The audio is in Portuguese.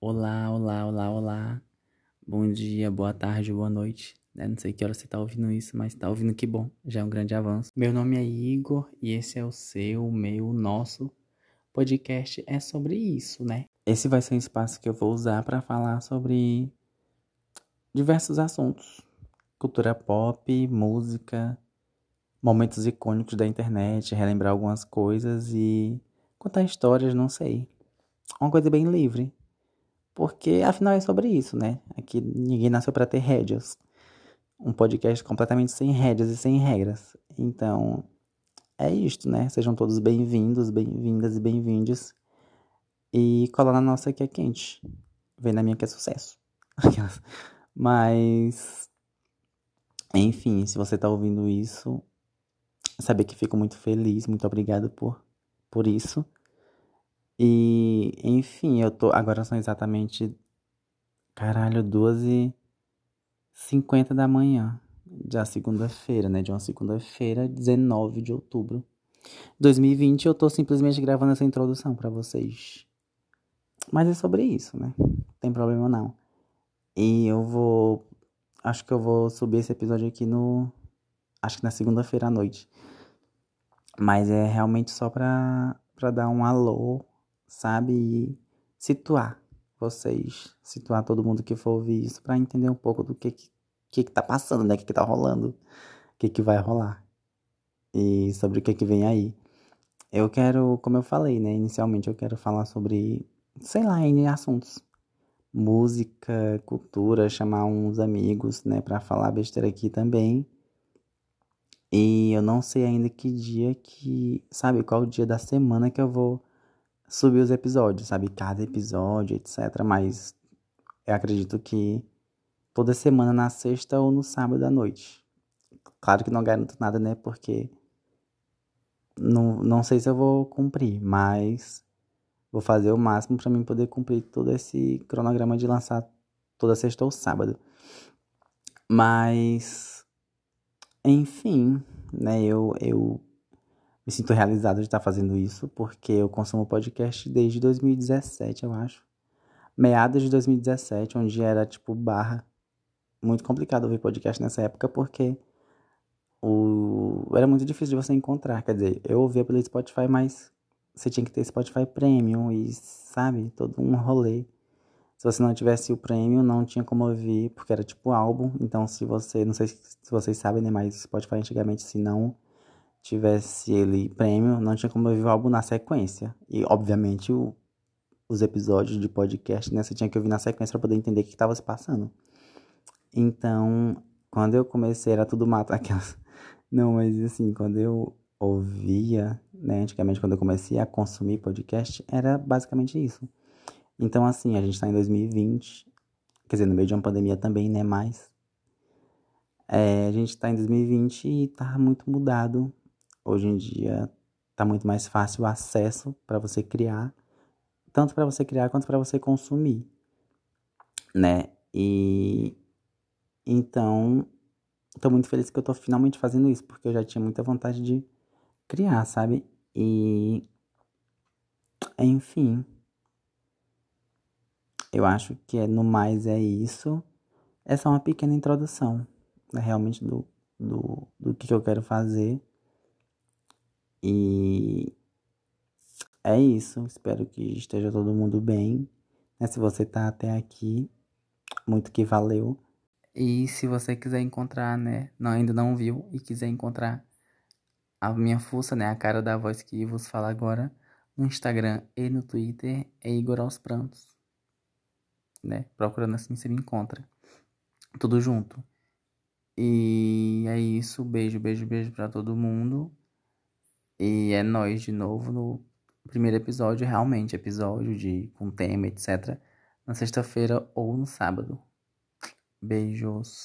Olá, olá, olá, olá. Bom dia, boa tarde, boa noite. Né? Não sei que hora você tá ouvindo isso, mas tá ouvindo que bom. Já é um grande avanço. Meu nome é Igor e esse é o seu, o meu, o nosso podcast é sobre isso, né? Esse vai ser um espaço que eu vou usar para falar sobre diversos assuntos: cultura pop, música, momentos icônicos da internet, relembrar algumas coisas e contar histórias, não sei. Uma coisa bem livre. Porque afinal é sobre isso, né? Aqui ninguém nasceu para ter rédeas. Um podcast completamente sem rédeas e sem regras. Então, é isto, né? Sejam todos bem-vindos, bem-vindas e bem-vindos. E cola na nossa que é quente. Vem na minha que é sucesso. Mas, enfim, se você tá ouvindo isso, saber que fico muito feliz, muito obrigado por, por isso. E, enfim, eu tô. Agora são exatamente. Caralho, 12 50 da manhã. Já segunda-feira, né? De uma segunda-feira, 19 de outubro. 2020, eu tô simplesmente gravando essa introdução para vocês. Mas é sobre isso, né? Não tem problema não. E eu vou. Acho que eu vou subir esse episódio aqui no. Acho que na segunda-feira à noite. Mas é realmente só pra, pra dar um alô sabe? Situar vocês, situar todo mundo que for ouvir isso para entender um pouco do que que, que, tá passando, né? O que, que tá rolando, o que, que vai rolar e sobre o que, que vem aí. Eu quero, como eu falei, né? Inicialmente eu quero falar sobre, sei lá, N assuntos. Música, cultura, chamar uns amigos, né, para falar besteira aqui também. E eu não sei ainda que dia que, sabe, qual dia da semana que eu vou subir os episódios, sabe? Cada episódio, etc. Mas eu acredito que toda semana na sexta ou no sábado à noite. Claro que não garanto nada, né? Porque não, não sei se eu vou cumprir, mas vou fazer o máximo para mim poder cumprir todo esse cronograma de lançar toda sexta ou sábado. Mas, enfim, né? Eu, eu me sinto realizado de estar fazendo isso, porque eu consumo podcast desde 2017, eu acho. Meados de 2017, onde era tipo barra. Muito complicado ouvir podcast nessa época, porque o... era muito difícil de você encontrar. Quer dizer, eu ouvia pelo Spotify, mas você tinha que ter Spotify Premium e, sabe, todo um rolê. Se você não tivesse o Premium, não tinha como ouvir, porque era tipo álbum. Então, se você, não sei se vocês sabem, né, mas Spotify antigamente, se não tivesse ele prêmio, não tinha como ouvir o álbum na sequência. E, obviamente, o, os episódios de podcast, né, você tinha que ouvir na sequência para poder entender o que estava se passando. Então, quando eu comecei, era tudo mato. Aquelas... Não, mas assim, quando eu ouvia, né, antigamente, quando eu comecei a consumir podcast, era basicamente isso. Então, assim, a gente está em 2020, quer dizer, no meio de uma pandemia também, né, mas... É, a gente está em 2020 e tá muito mudado Hoje em dia está muito mais fácil o acesso para você criar, tanto para você criar quanto para você consumir, né? E então estou muito feliz que eu estou finalmente fazendo isso, porque eu já tinha muita vontade de criar, sabe? E enfim, eu acho que é, no mais é isso. Essa é uma pequena introdução, né, realmente do, do, do que eu quero fazer. E é isso. Espero que esteja todo mundo bem. Né? Se você tá até aqui, muito que valeu. E se você quiser encontrar, né? Não, ainda não viu e quiser encontrar a minha força, né? A cara da voz que vos fala agora no Instagram e no Twitter é Igor aos Prantos. Né? Procurando assim você me encontra. Tudo junto. E é isso. Beijo, beijo, beijo para todo mundo. E é nós de novo no primeiro episódio, realmente, episódio de com tema, etc. Na sexta-feira ou no sábado. Beijos.